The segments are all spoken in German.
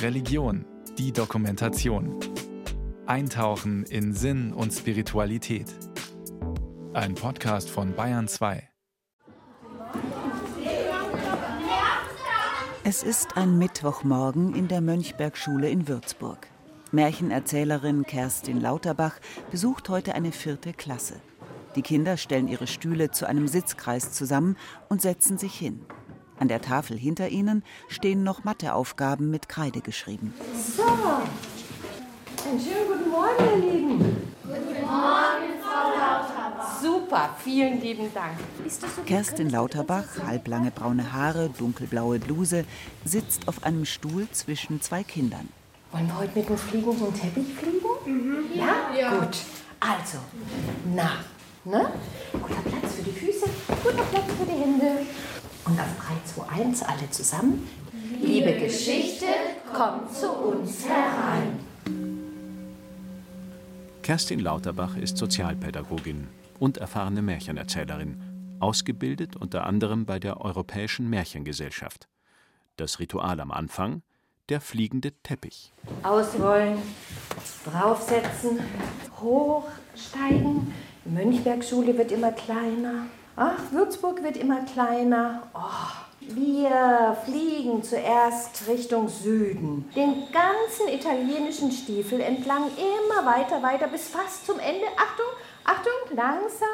Religion, die Dokumentation. Eintauchen in Sinn und Spiritualität. Ein Podcast von Bayern 2. Es ist ein Mittwochmorgen in der Mönchbergschule in Würzburg. Märchenerzählerin Kerstin Lauterbach besucht heute eine vierte Klasse. Die Kinder stellen ihre Stühle zu einem Sitzkreis zusammen und setzen sich hin. An der Tafel hinter ihnen stehen noch Matheaufgaben mit Kreide geschrieben. So, einen schönen guten Morgen, ihr Lieben. Guten Morgen, Frau Lauterbach. Super, vielen lieben Dank. So Kerstin Lauterbach, halblange braune Haare, dunkelblaue Bluse, sitzt auf einem Stuhl zwischen zwei Kindern. Wollen wir heute mit dem fliegenden Teppich fliegen? Mhm. Ja? ja? Gut. Also, na, ne? Guter Platz für die Füße, guter Platz für die Hände. Und auf 3, 2, 1 alle zusammen. Liebe Geschichte, kommt zu uns herein. Kerstin Lauterbach ist Sozialpädagogin und erfahrene Märchenerzählerin, ausgebildet unter anderem bei der Europäischen Märchengesellschaft. Das Ritual am Anfang der fliegende Teppich. Ausrollen, draufsetzen, hochsteigen. Die Mönchbergschule wird immer kleiner. Ach, Würzburg wird immer kleiner. Oh, wir fliegen zuerst Richtung Süden, den ganzen italienischen Stiefel entlang, immer weiter, weiter bis fast zum Ende. Achtung, Achtung, langsam.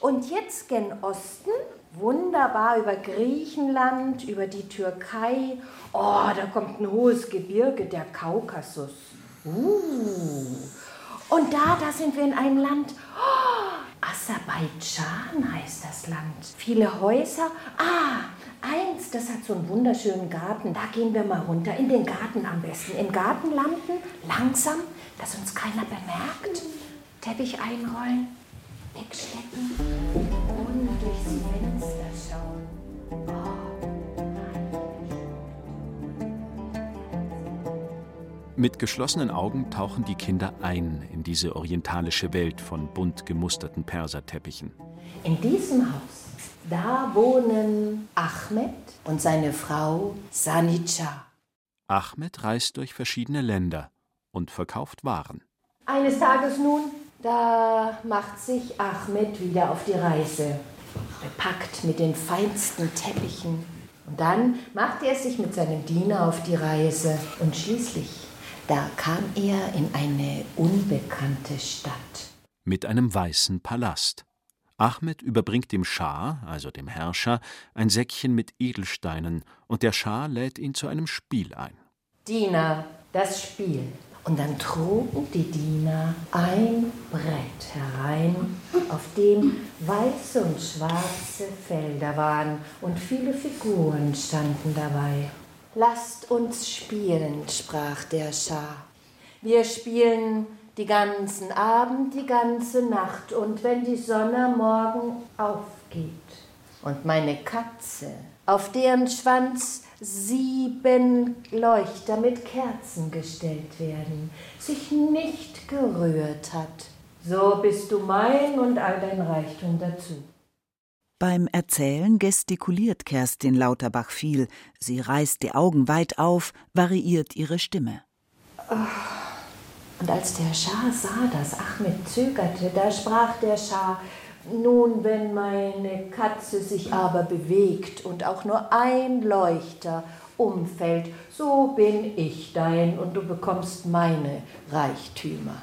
Und jetzt gen Osten, wunderbar über Griechenland, über die Türkei. Oh, da kommt ein hohes Gebirge, der Kaukasus. Uh. Und da, da sind wir in einem Land. Oh, Aserbaidschan heißt das Land. Viele Häuser. Ah, eins, das hat so einen wunderschönen Garten. Da gehen wir mal runter, in den Garten am besten. Im Garten landen, langsam, dass uns keiner bemerkt. Teppich einrollen, wegstecken und durchs Fenster schauen. Mit geschlossenen Augen tauchen die Kinder ein in diese orientalische Welt von bunt gemusterten Perserteppichen. In diesem Haus, da wohnen Ahmed und seine Frau Sanija. Ahmed reist durch verschiedene Länder und verkauft Waren. Eines Tages nun, da macht sich Ahmed wieder auf die Reise, bepackt mit den feinsten Teppichen. Und dann macht er sich mit seinem Diener auf die Reise und schließlich da kam er in eine unbekannte Stadt. Mit einem weißen Palast. Ahmed überbringt dem Schah, also dem Herrscher, ein Säckchen mit Edelsteinen und der Schah lädt ihn zu einem Spiel ein. Diener, das Spiel. Und dann trugen die Diener ein Brett herein, auf dem weiße und schwarze Felder waren und viele Figuren standen dabei. Lasst uns spielen, sprach der Schah. Wir spielen die ganzen Abend, die ganze Nacht und wenn die Sonne Morgen aufgeht und meine Katze, auf deren Schwanz sieben Leuchter mit Kerzen gestellt werden, sich nicht gerührt hat, so bist du mein und all dein Reichtum dazu. Beim Erzählen gestikuliert Kerstin Lauterbach viel. Sie reißt die Augen weit auf, variiert ihre Stimme. Und als der Schah sah, dass Ahmed zögerte, da sprach der Schah: Nun, wenn meine Katze sich aber bewegt und auch nur ein Leuchter umfällt, so bin ich dein und du bekommst meine Reichtümer.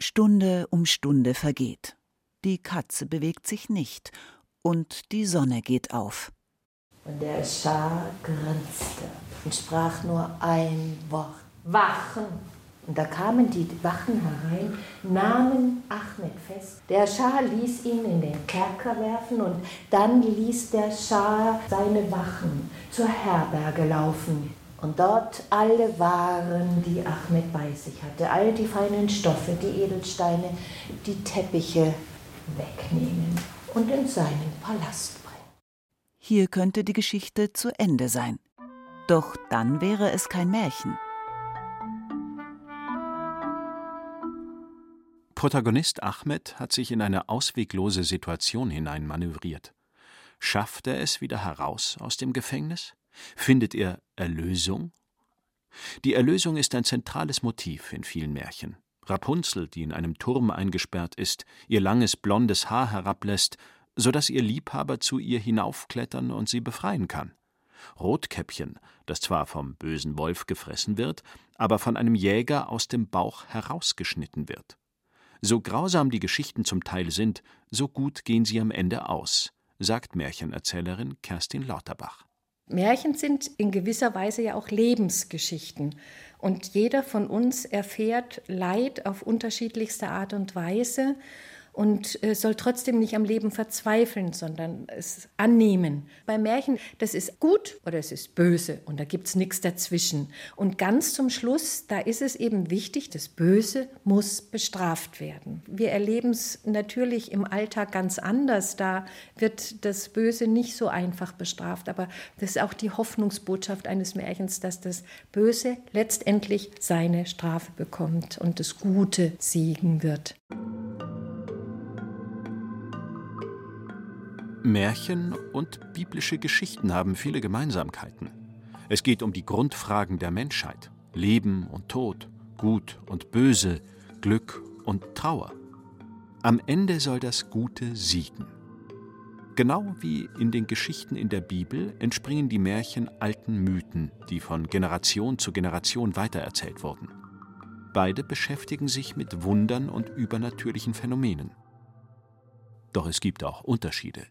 Stunde um Stunde vergeht. Die Katze bewegt sich nicht und die Sonne geht auf. Und der Schah grinste und sprach nur ein Wort: Wachen! Und da kamen die Wachen herein, nahmen Ahmed fest. Der Schah ließ ihn in den Kerker werfen und dann ließ der Schah seine Wachen zur Herberge laufen. Und dort alle Waren, die Ahmed bei sich hatte, all die feinen Stoffe, die Edelsteine, die Teppiche wegnehmen und in seinen Palast bringen. Hier könnte die Geschichte zu Ende sein. Doch dann wäre es kein Märchen. Protagonist Ahmed hat sich in eine ausweglose Situation hineinmanövriert. Schafft er es wieder heraus aus dem Gefängnis? Findet er Erlösung Die Erlösung ist ein zentrales Motiv in vielen Märchen. Rapunzel, die in einem Turm eingesperrt ist, ihr langes blondes Haar herablässt, so dass ihr Liebhaber zu ihr hinaufklettern und sie befreien kann. Rotkäppchen, das zwar vom bösen Wolf gefressen wird, aber von einem Jäger aus dem Bauch herausgeschnitten wird. So grausam die Geschichten zum Teil sind, so gut gehen sie am Ende aus, sagt Märchenerzählerin Kerstin Lauterbach. Märchen sind in gewisser Weise ja auch Lebensgeschichten. Und jeder von uns erfährt Leid auf unterschiedlichste Art und Weise und äh, soll trotzdem nicht am Leben verzweifeln, sondern es annehmen. Bei Märchen, das ist gut oder es ist böse und da gibt es nichts dazwischen. Und ganz zum Schluss, da ist es eben wichtig, das Böse muss bestraft werden. Wir erleben es natürlich im Alltag ganz anders, da wird das Böse nicht so einfach bestraft, aber das ist auch die Hoffnungsbotschaft eines Märchens, dass das Böse letztendlich seine Strafe bekommt und das Gute siegen wird. Märchen und biblische Geschichten haben viele Gemeinsamkeiten. Es geht um die Grundfragen der Menschheit Leben und Tod, Gut und Böse, Glück und Trauer. Am Ende soll das Gute siegen. Genau wie in den Geschichten in der Bibel entspringen die Märchen alten Mythen, die von Generation zu Generation weitererzählt wurden. Beide beschäftigen sich mit Wundern und übernatürlichen Phänomenen. Doch es gibt auch Unterschiede.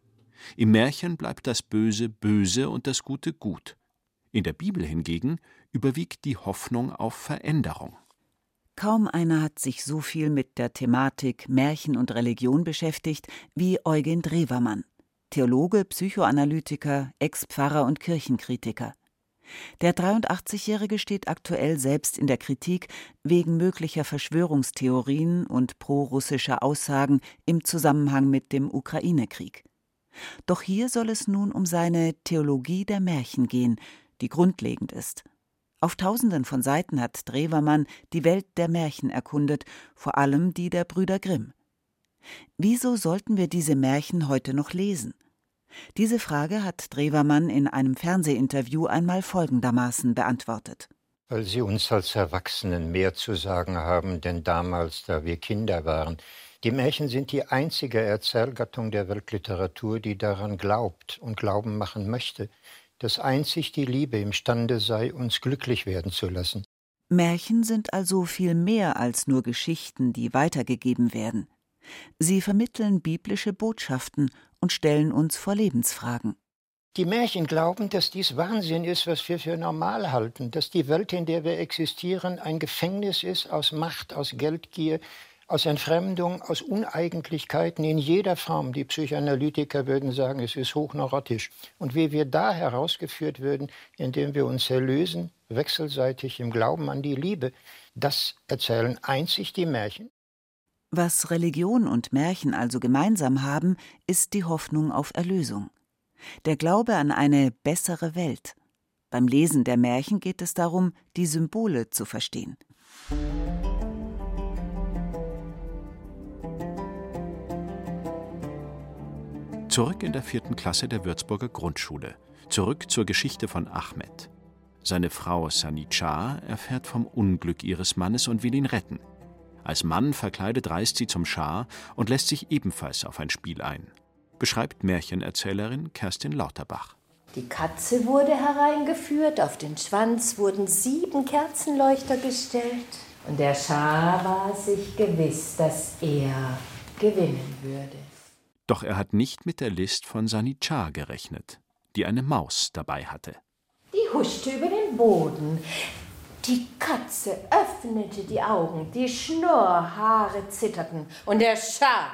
Im Märchen bleibt das Böse böse und das Gute gut. In der Bibel hingegen überwiegt die Hoffnung auf Veränderung. Kaum einer hat sich so viel mit der Thematik Märchen und Religion beschäftigt wie Eugen Drewermann, Theologe, Psychoanalytiker, Ex-Pfarrer und Kirchenkritiker. Der 83-Jährige steht aktuell selbst in der Kritik wegen möglicher Verschwörungstheorien und prorussischer Aussagen im Zusammenhang mit dem Ukraine-Krieg. Doch hier soll es nun um seine Theologie der Märchen gehen, die grundlegend ist. Auf tausenden von Seiten hat Drewermann die Welt der Märchen erkundet, vor allem die der Brüder Grimm. Wieso sollten wir diese Märchen heute noch lesen? Diese Frage hat Drewermann in einem Fernsehinterview einmal folgendermaßen beantwortet. Weil sie uns als Erwachsenen mehr zu sagen haben, denn damals, da wir Kinder waren. Die Märchen sind die einzige Erzählgattung der Weltliteratur, die daran glaubt und glauben machen möchte, dass einzig die Liebe imstande sei, uns glücklich werden zu lassen. Märchen sind also viel mehr als nur Geschichten, die weitergegeben werden. Sie vermitteln biblische Botschaften und stellen uns vor Lebensfragen. Die Märchen glauben, dass dies Wahnsinn ist, was wir für normal halten, dass die Welt, in der wir existieren, ein Gefängnis ist aus Macht, aus Geldgier, aus Entfremdung, aus Uneigentlichkeiten in jeder Form. Die Psychoanalytiker würden sagen, es ist hochneurotisch. Und wie wir da herausgeführt würden, indem wir uns erlösen, wechselseitig im Glauben an die Liebe, das erzählen einzig die Märchen. Was Religion und Märchen also gemeinsam haben, ist die Hoffnung auf Erlösung. Der Glaube an eine bessere Welt. Beim Lesen der Märchen geht es darum, die Symbole zu verstehen. Zurück in der vierten Klasse der Würzburger Grundschule. Zurück zur Geschichte von Ahmed. Seine Frau Sanicha erfährt vom Unglück ihres Mannes und will ihn retten. Als Mann verkleidet reist sie zum Schah und lässt sich ebenfalls auf ein Spiel ein. Beschreibt Märchenerzählerin Kerstin Lauterbach. Die Katze wurde hereingeführt, auf den Schwanz wurden sieben Kerzenleuchter gestellt. Und der Schah war sich gewiss, dass er gewinnen würde. Doch er hat nicht mit der List von Sanichar gerechnet, die eine Maus dabei hatte. Die huschte über den Boden. Die Katze öffnete die Augen, die Schnurrhaare zitterten und der Schah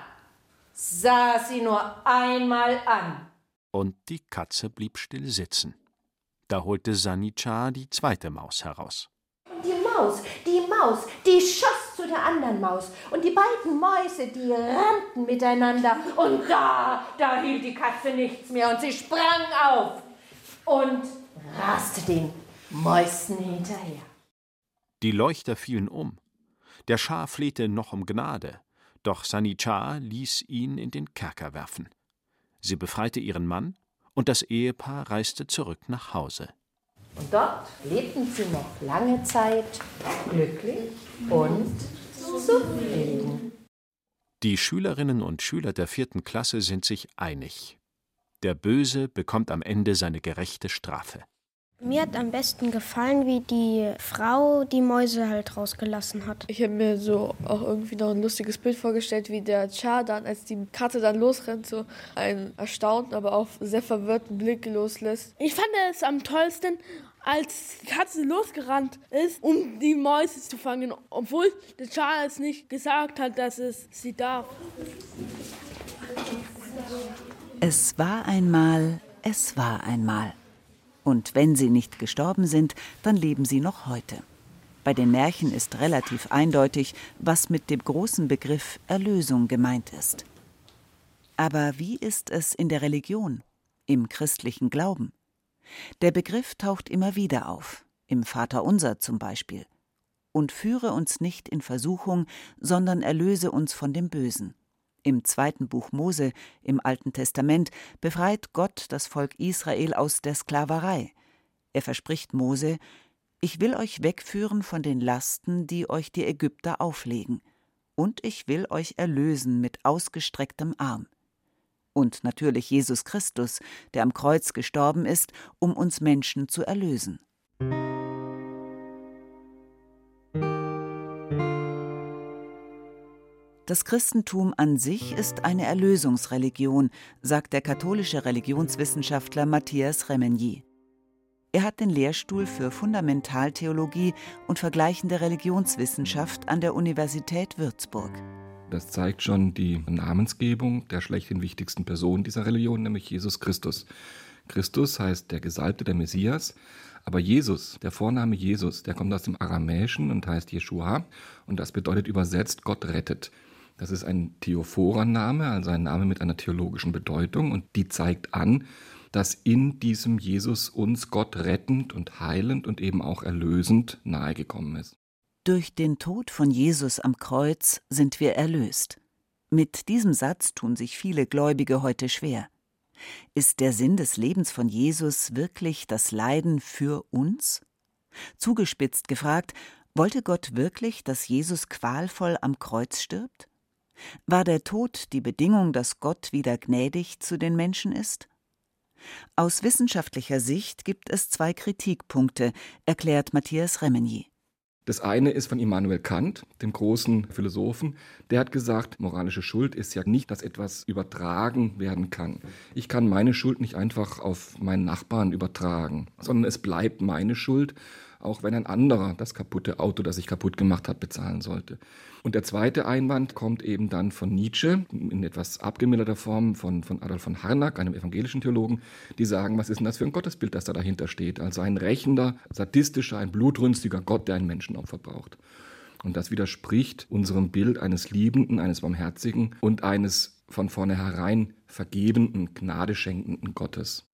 sah sie nur einmal an. Und die Katze blieb still sitzen. Da holte Sanichar die zweite Maus heraus. Die Maus, die Maus, die schoss zu der anderen Maus. Und die beiden Mäuse, die rannten miteinander. Und da, da hielt die Katze nichts mehr. Und sie sprang auf und raste den Mäusen hinterher. Die Leuchter fielen um. Der Schah flehte noch um Gnade. Doch Sanichar ließ ihn in den Kerker werfen. Sie befreite ihren Mann und das Ehepaar reiste zurück nach Hause. Und dort lebten sie noch lange Zeit glücklich und zufrieden. Die Schülerinnen und Schüler der vierten Klasse sind sich einig. Der Böse bekommt am Ende seine gerechte Strafe. Mir hat am besten gefallen, wie die Frau die Mäuse halt rausgelassen hat. Ich habe mir so auch irgendwie noch ein lustiges Bild vorgestellt, wie der Char dann, als die Katze dann losrennt, so einen erstaunten, aber auch sehr verwirrten Blick loslässt. Ich fand es am tollsten, als die Katze losgerannt ist, um die Mäuse zu fangen, obwohl der Char es nicht gesagt hat, dass es sie darf. Es war einmal, es war einmal. Und wenn sie nicht gestorben sind, dann leben sie noch heute. Bei den Märchen ist relativ eindeutig, was mit dem großen Begriff Erlösung gemeint ist. Aber wie ist es in der Religion, im christlichen Glauben? Der Begriff taucht immer wieder auf, im Vaterunser zum Beispiel. Und führe uns nicht in Versuchung, sondern erlöse uns von dem Bösen. Im zweiten Buch Mose im Alten Testament befreit Gott das Volk Israel aus der Sklaverei. Er verspricht Mose, ich will euch wegführen von den Lasten, die euch die Ägypter auflegen, und ich will euch erlösen mit ausgestrecktem Arm. Und natürlich Jesus Christus, der am Kreuz gestorben ist, um uns Menschen zu erlösen. Das Christentum an sich ist eine Erlösungsreligion, sagt der katholische Religionswissenschaftler Matthias Remenier. Er hat den Lehrstuhl für Fundamentaltheologie und vergleichende Religionswissenschaft an der Universität Würzburg. Das zeigt schon die Namensgebung der schlechthin wichtigsten Person dieser Religion, nämlich Jesus Christus. Christus heißt der Gesalbte, der Messias, aber Jesus, der Vorname Jesus, der kommt aus dem Aramäischen und heißt Jeshua und das bedeutet übersetzt Gott rettet. Das ist ein Theophorer-Name, also ein Name mit einer theologischen Bedeutung und die zeigt an, dass in diesem Jesus uns Gott rettend und heilend und eben auch erlösend nahegekommen ist. Durch den Tod von Jesus am Kreuz sind wir erlöst. Mit diesem Satz tun sich viele Gläubige heute schwer. Ist der Sinn des Lebens von Jesus wirklich das Leiden für uns? Zugespitzt gefragt, wollte Gott wirklich, dass Jesus qualvoll am Kreuz stirbt? War der Tod die Bedingung, dass Gott wieder gnädig zu den Menschen ist? Aus wissenschaftlicher Sicht gibt es zwei Kritikpunkte, erklärt Matthias Remenier. Das eine ist von Immanuel Kant, dem großen Philosophen. Der hat gesagt, moralische Schuld ist ja nicht, dass etwas übertragen werden kann. Ich kann meine Schuld nicht einfach auf meinen Nachbarn übertragen, sondern es bleibt meine Schuld auch wenn ein anderer das kaputte Auto, das sich kaputt gemacht hat, bezahlen sollte. Und der zweite Einwand kommt eben dann von Nietzsche, in etwas abgemilderter Form von, von Adolf von Harnack, einem evangelischen Theologen, die sagen, was ist denn das für ein Gottesbild, das da dahinter steht? Also ein rächender, sadistischer, ein blutrünstiger Gott, der ein Menschenopfer braucht. Und das widerspricht unserem Bild eines Liebenden, eines Barmherzigen und eines von vornherein vergebenden, gnadeschenkenden Gottes.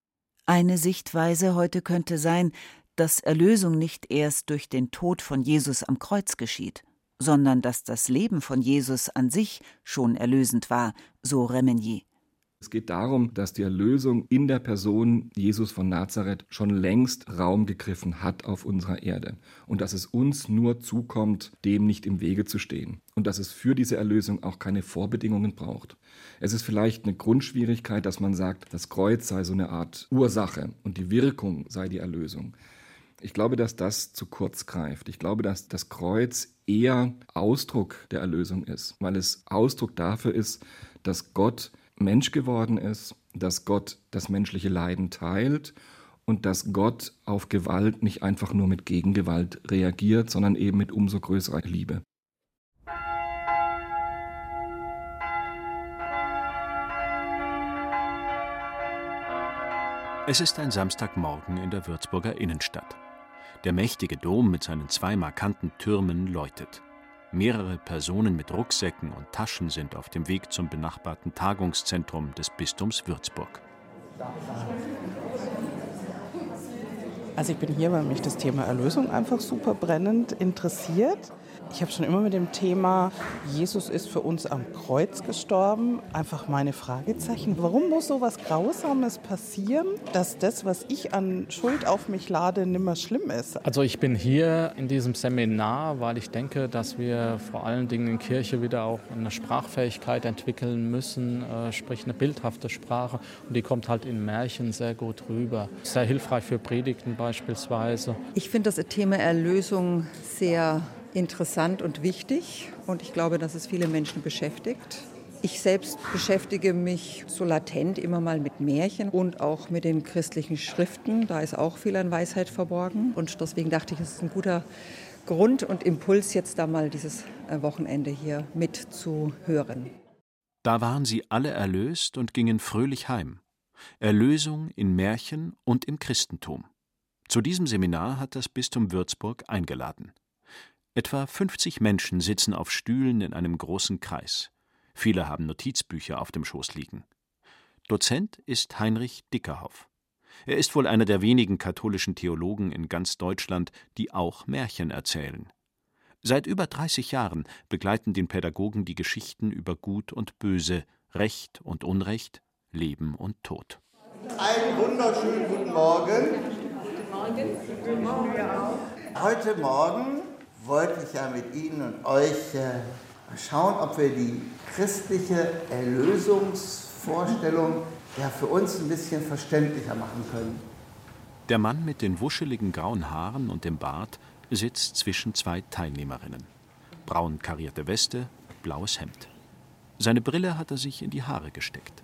Eine Sichtweise heute könnte sein, dass Erlösung nicht erst durch den Tod von Jesus am Kreuz geschieht, sondern dass das Leben von Jesus an sich schon erlösend war, so Remenier. Es geht darum, dass die Erlösung in der Person Jesus von Nazareth schon längst Raum gegriffen hat auf unserer Erde und dass es uns nur zukommt, dem nicht im Wege zu stehen und dass es für diese Erlösung auch keine Vorbedingungen braucht. Es ist vielleicht eine Grundschwierigkeit, dass man sagt, das Kreuz sei so eine Art Ursache und die Wirkung sei die Erlösung. Ich glaube, dass das zu kurz greift. Ich glaube, dass das Kreuz eher Ausdruck der Erlösung ist, weil es Ausdruck dafür ist, dass Gott Mensch geworden ist, dass Gott das menschliche Leiden teilt und dass Gott auf Gewalt nicht einfach nur mit Gegengewalt reagiert, sondern eben mit umso größerer Liebe. Es ist ein Samstagmorgen in der Würzburger Innenstadt. Der mächtige Dom mit seinen zwei markanten Türmen läutet. Mehrere Personen mit Rucksäcken und Taschen sind auf dem Weg zum benachbarten Tagungszentrum des Bistums Würzburg. Also ich bin hier, weil mich das Thema Erlösung einfach super brennend interessiert. Ich habe schon immer mit dem Thema, Jesus ist für uns am Kreuz gestorben, einfach meine Fragezeichen. Warum muss so was Grausames passieren, dass das, was ich an Schuld auf mich lade, nimmer schlimm ist? Also ich bin hier in diesem Seminar, weil ich denke, dass wir vor allen Dingen in Kirche wieder auch eine Sprachfähigkeit entwickeln müssen, äh, sprich eine bildhafte Sprache. Und die kommt halt in Märchen sehr gut rüber. Sehr hilfreich für Predigten beispielsweise. Ich finde das Thema Erlösung sehr interessant und wichtig und ich glaube, dass es viele Menschen beschäftigt. Ich selbst beschäftige mich so latent immer mal mit Märchen und auch mit den christlichen Schriften. Da ist auch viel an Weisheit verborgen und deswegen dachte ich, es ist ein guter Grund und Impuls, jetzt da mal dieses äh, Wochenende hier mitzuhören. Da waren sie alle erlöst und gingen fröhlich heim. Erlösung in Märchen und im Christentum. Zu diesem Seminar hat das Bistum Würzburg eingeladen. Etwa 50 Menschen sitzen auf Stühlen in einem großen Kreis. Viele haben Notizbücher auf dem Schoß liegen. Dozent ist Heinrich Dickerhoff. Er ist wohl einer der wenigen katholischen Theologen in ganz Deutschland, die auch Märchen erzählen. Seit über 30 Jahren begleiten den Pädagogen die Geschichten über Gut und Böse, Recht und Unrecht, Leben und Tod. Einen wunderschönen guten Morgen. Guten Morgen. Guten Morgen. Heute Morgen wollte ich ja mit Ihnen und euch äh, schauen, ob wir die christliche Erlösungsvorstellung ja für uns ein bisschen verständlicher machen können. Der Mann mit den wuscheligen grauen Haaren und dem Bart sitzt zwischen zwei Teilnehmerinnen. Braun karierte Weste, blaues Hemd. Seine Brille hat er sich in die Haare gesteckt.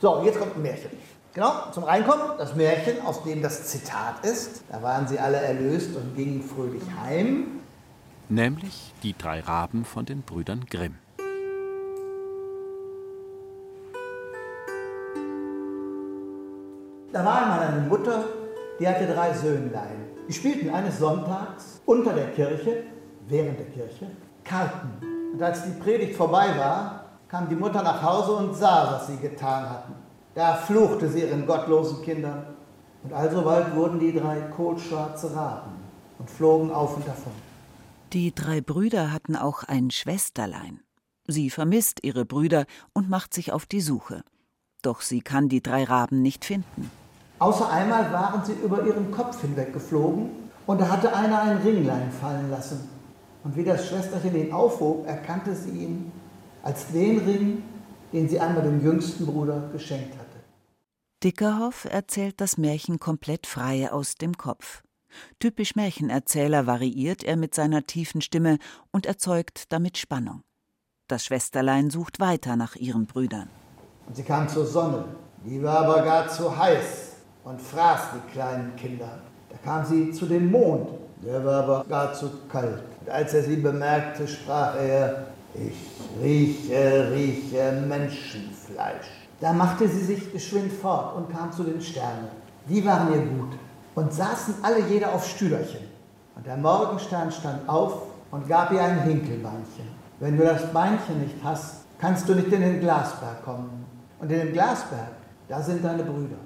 So, jetzt kommt ein Märchen. Genau, zum Reinkommen, das Märchen, aus dem das Zitat ist. Da waren sie alle erlöst und gingen fröhlich heim nämlich die drei Raben von den Brüdern Grimm. Da war einmal eine Mutter, die hatte drei Söhnlein. Die spielten eines Sonntags unter der Kirche, während der Kirche, Karten. Und als die Predigt vorbei war, kam die Mutter nach Hause und sah, was sie getan hatten. Da fluchte sie ihren gottlosen Kindern. Und alsobald wurden die drei kohlschwarze Raben und flogen auf und davon. Die drei Brüder hatten auch ein Schwesterlein. Sie vermisst ihre Brüder und macht sich auf die Suche. Doch sie kann die drei Raben nicht finden. Außer einmal waren sie über ihren Kopf hinweg geflogen und da hatte einer ein Ringlein fallen lassen. Und wie das Schwesterchen ihn aufhob, erkannte sie ihn als den Ring, den sie einmal dem jüngsten Bruder geschenkt hatte. Dickerhoff erzählt das Märchen komplett frei aus dem Kopf. Typisch Märchenerzähler variiert er mit seiner tiefen Stimme und erzeugt damit Spannung. Das Schwesterlein sucht weiter nach ihren Brüdern. Und sie kam zur Sonne, die war aber gar zu heiß und fraß die kleinen Kinder. Da kam sie zu dem Mond, der war aber gar zu kalt. Und als er sie bemerkte, sprach er, ich rieche, rieche Menschenfleisch. Da machte sie sich geschwind fort und kam zu den Sternen. Die waren ihr gut und saßen alle jeder auf Stühlerchen. Und der Morgenstern stand auf und gab ihr ein Hinkelbeinchen. Wenn du das Beinchen nicht hast, kannst du nicht in den Glasberg kommen. Und in dem Glasberg, da sind deine Brüder.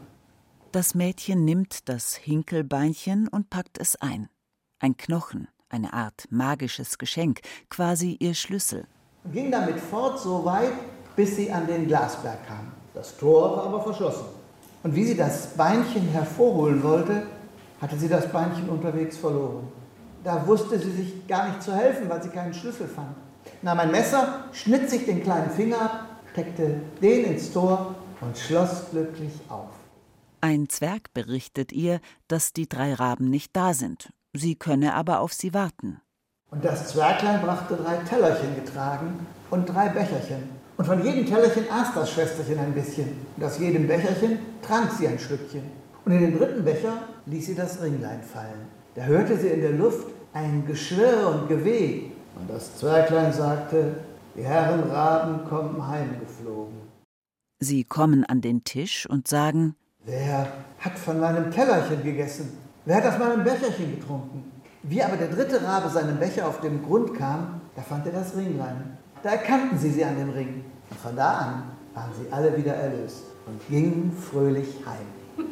Das Mädchen nimmt das Hinkelbeinchen und packt es ein. Ein Knochen, eine Art magisches Geschenk, quasi ihr Schlüssel. Und ging damit fort so weit, bis sie an den Glasberg kam. Das Tor war aber verschlossen. Und wie sie das Beinchen hervorholen wollte, hatte sie das Beinchen unterwegs verloren. Da wusste sie sich gar nicht zu helfen, weil sie keinen Schlüssel fand. Nahm ein Messer, schnitt sich den kleinen Finger ab, steckte den ins Tor und schloss glücklich auf. Ein Zwerg berichtet ihr, dass die drei Raben nicht da sind. Sie könne aber auf sie warten. Und das Zwerglein brachte drei Tellerchen getragen und drei Becherchen. Und von jedem Tellerchen aß das Schwesterchen ein bisschen. Und aus jedem Becherchen trank sie ein Schlückchen. Und in den dritten Becher ließ sie das Ringlein fallen. Da hörte sie in der Luft ein Geschwirr und Geweh. Und das Zwerglein sagte, die Herren Raben kommen heimgeflogen. Sie kommen an den Tisch und sagen, Wer hat von meinem Tellerchen gegessen? Wer hat aus meinem Becherchen getrunken? Wie aber der dritte Rabe seinem Becher auf den Grund kam, da fand er das Ringlein. Da erkannten sie sie an dem Ring. Und von da an waren sie alle wieder erlöst und gingen fröhlich heim.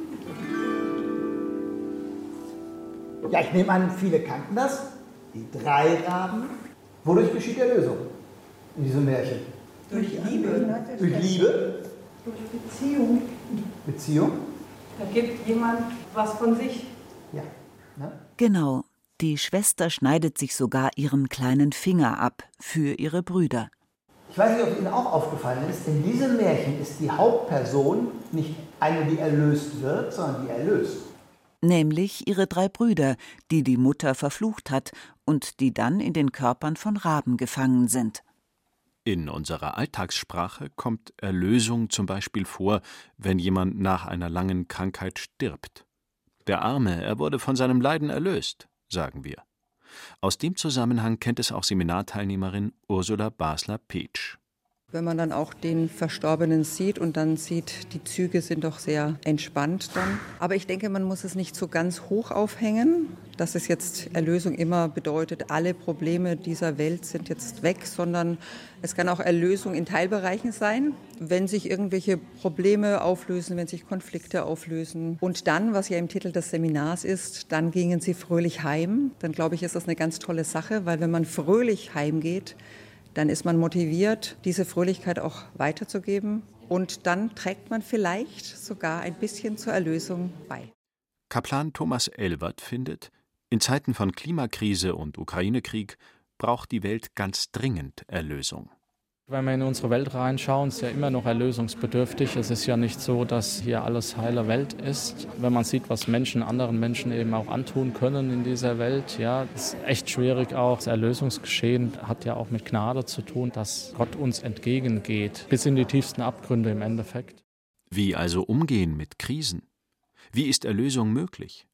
Ja, ich nehme an, viele kannten das. Die drei Raben Wodurch geschieht Erlösung in diesem Märchen? Durch Liebe. Durch Liebe? Durch Beziehung. Beziehung? Da gibt jemand was von sich. Ja. Ne? Genau. Die Schwester schneidet sich sogar ihren kleinen Finger ab für ihre Brüder. Ich weiß nicht, ob Ihnen auch aufgefallen ist, in diesem Märchen ist die Hauptperson nicht eine, die erlöst wird, sondern die erlöst. Nämlich ihre drei Brüder, die die Mutter verflucht hat und die dann in den Körpern von Raben gefangen sind. In unserer Alltagssprache kommt Erlösung zum Beispiel vor, wenn jemand nach einer langen Krankheit stirbt. Der Arme, er wurde von seinem Leiden erlöst, sagen wir. Aus dem Zusammenhang kennt es auch Seminarteilnehmerin Ursula Basler-Petsch. Wenn man dann auch den Verstorbenen sieht und dann sieht, die Züge sind doch sehr entspannt dann. Aber ich denke, man muss es nicht so ganz hoch aufhängen, dass es jetzt Erlösung immer bedeutet, alle Probleme dieser Welt sind jetzt weg, sondern es kann auch Erlösung in Teilbereichen sein, wenn sich irgendwelche Probleme auflösen, wenn sich Konflikte auflösen. Und dann, was ja im Titel des Seminars ist, dann gingen sie fröhlich heim. Dann glaube ich, ist das eine ganz tolle Sache, weil wenn man fröhlich heimgeht, dann ist man motiviert, diese Fröhlichkeit auch weiterzugeben und dann trägt man vielleicht sogar ein bisschen zur Erlösung bei. Kaplan Thomas Elwert findet, in Zeiten von Klimakrise und Ukraine-Krieg braucht die Welt ganz dringend Erlösung. Wenn wir in unsere Welt reinschauen, ist ja immer noch erlösungsbedürftig. Es ist ja nicht so, dass hier alles heile Welt ist. Wenn man sieht, was Menschen anderen Menschen eben auch antun können in dieser Welt, ja, ist echt schwierig auch. Das Erlösungsgeschehen hat ja auch mit Gnade zu tun, dass Gott uns entgegengeht, bis in die tiefsten Abgründe im Endeffekt. Wie also umgehen mit Krisen? Wie ist Erlösung möglich?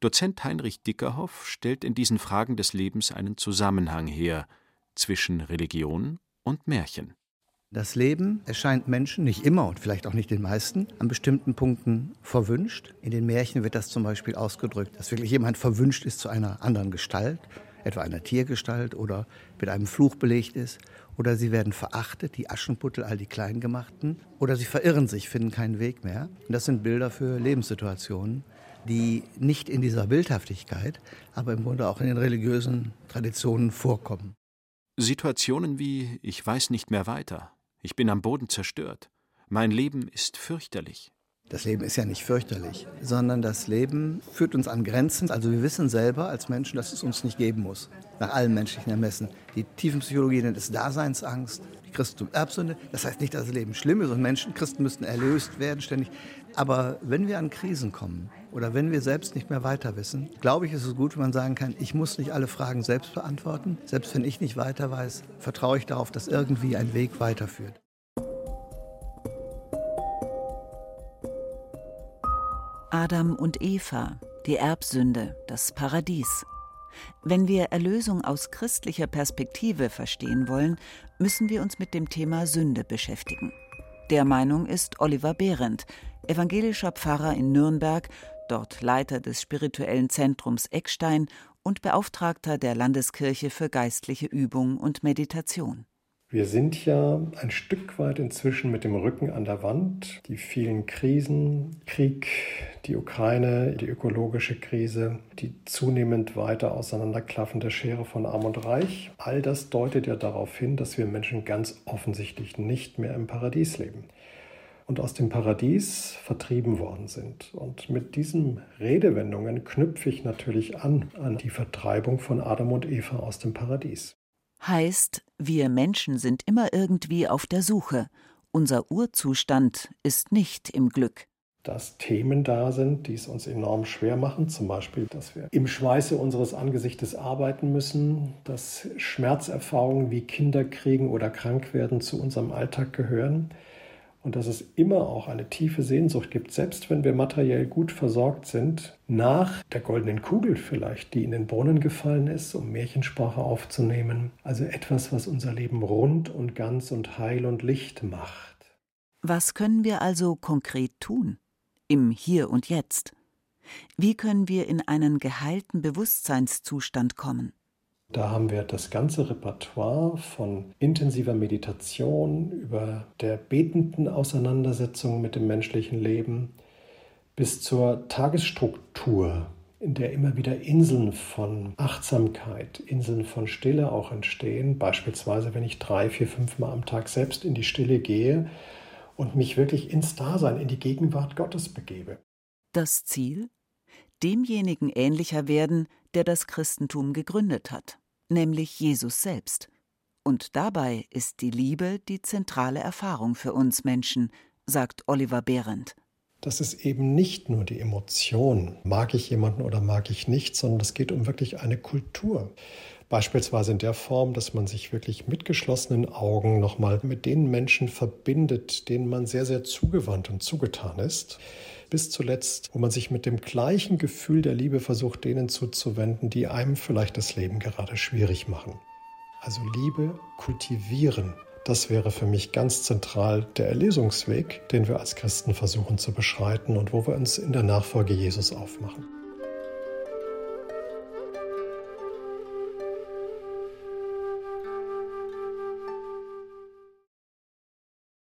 Dozent Heinrich Dickerhoff stellt in diesen Fragen des Lebens einen Zusammenhang her zwischen Religion und Märchen. Das Leben erscheint Menschen nicht immer und vielleicht auch nicht den meisten an bestimmten Punkten verwünscht. In den Märchen wird das zum Beispiel ausgedrückt, dass wirklich jemand verwünscht ist zu einer anderen Gestalt, etwa einer Tiergestalt oder mit einem Fluch belegt ist. Oder sie werden verachtet, die Aschenputtel, all die Kleingemachten. Oder sie verirren sich, finden keinen Weg mehr. Und das sind Bilder für Lebenssituationen, die nicht in dieser Bildhaftigkeit, aber im Grunde auch in den religiösen Traditionen vorkommen. Situationen wie ich weiß nicht mehr weiter, ich bin am Boden zerstört, mein Leben ist fürchterlich. Das Leben ist ja nicht fürchterlich, sondern das Leben führt uns an Grenzen. Also wir wissen selber als Menschen, dass es uns nicht geben muss, nach allen menschlichen Ermessen. Die Tiefenpsychologie nennt es Daseinsangst, die Christentum Erbsünde. Das heißt nicht, dass das Leben schlimm ist und Menschen, Christen müssten erlöst werden ständig. Aber wenn wir an Krisen kommen oder wenn wir selbst nicht mehr weiter wissen, glaube ich, ist es gut, wenn man sagen kann, ich muss nicht alle Fragen selbst beantworten. Selbst wenn ich nicht weiter weiß, vertraue ich darauf, dass irgendwie ein Weg weiterführt. Adam und Eva, die Erbsünde, das Paradies. Wenn wir Erlösung aus christlicher Perspektive verstehen wollen, müssen wir uns mit dem Thema Sünde beschäftigen. Der Meinung ist Oliver Behrendt, evangelischer Pfarrer in Nürnberg, dort Leiter des spirituellen Zentrums Eckstein und Beauftragter der Landeskirche für geistliche Übung und Meditation. Wir sind ja ein Stück weit inzwischen mit dem Rücken an der Wand. Die vielen Krisen, Krieg, die Ukraine, die ökologische Krise, die zunehmend weiter auseinanderklaffende Schere von Arm und Reich, all das deutet ja darauf hin, dass wir Menschen ganz offensichtlich nicht mehr im Paradies leben und aus dem Paradies vertrieben worden sind. Und mit diesen Redewendungen knüpfe ich natürlich an an die Vertreibung von Adam und Eva aus dem Paradies. Heißt, wir Menschen sind immer irgendwie auf der Suche. Unser Urzustand ist nicht im Glück. Dass Themen da sind, die es uns enorm schwer machen, zum Beispiel, dass wir im Schweiße unseres Angesichtes arbeiten müssen, dass Schmerzerfahrungen wie Kinderkriegen oder Krankwerden zu unserem Alltag gehören, und dass es immer auch eine tiefe Sehnsucht gibt, selbst wenn wir materiell gut versorgt sind, nach der goldenen Kugel vielleicht, die in den Brunnen gefallen ist, um Märchensprache aufzunehmen. Also etwas, was unser Leben rund und ganz und heil und Licht macht. Was können wir also konkret tun? Im Hier und Jetzt? Wie können wir in einen geheilten Bewusstseinszustand kommen? Da haben wir das ganze Repertoire von intensiver Meditation über der betenden Auseinandersetzung mit dem menschlichen Leben bis zur Tagesstruktur, in der immer wieder Inseln von Achtsamkeit, Inseln von Stille auch entstehen. Beispielsweise, wenn ich drei, vier, fünf Mal am Tag selbst in die Stille gehe und mich wirklich ins Dasein, in die Gegenwart Gottes begebe. Das Ziel? Demjenigen ähnlicher werden, der das Christentum gegründet hat, nämlich Jesus selbst. Und dabei ist die Liebe die zentrale Erfahrung für uns Menschen, sagt Oliver Behrendt. Das ist eben nicht nur die Emotion, mag ich jemanden oder mag ich nicht, sondern es geht um wirklich eine Kultur. Beispielsweise in der Form, dass man sich wirklich mit geschlossenen Augen nochmal mit den Menschen verbindet, denen man sehr, sehr zugewandt und zugetan ist. Bis zuletzt, wo man sich mit dem gleichen Gefühl der Liebe versucht, denen zuzuwenden, die einem vielleicht das Leben gerade schwierig machen. Also Liebe kultivieren, das wäre für mich ganz zentral der Erlesungsweg, den wir als Christen versuchen zu beschreiten und wo wir uns in der Nachfolge Jesus aufmachen.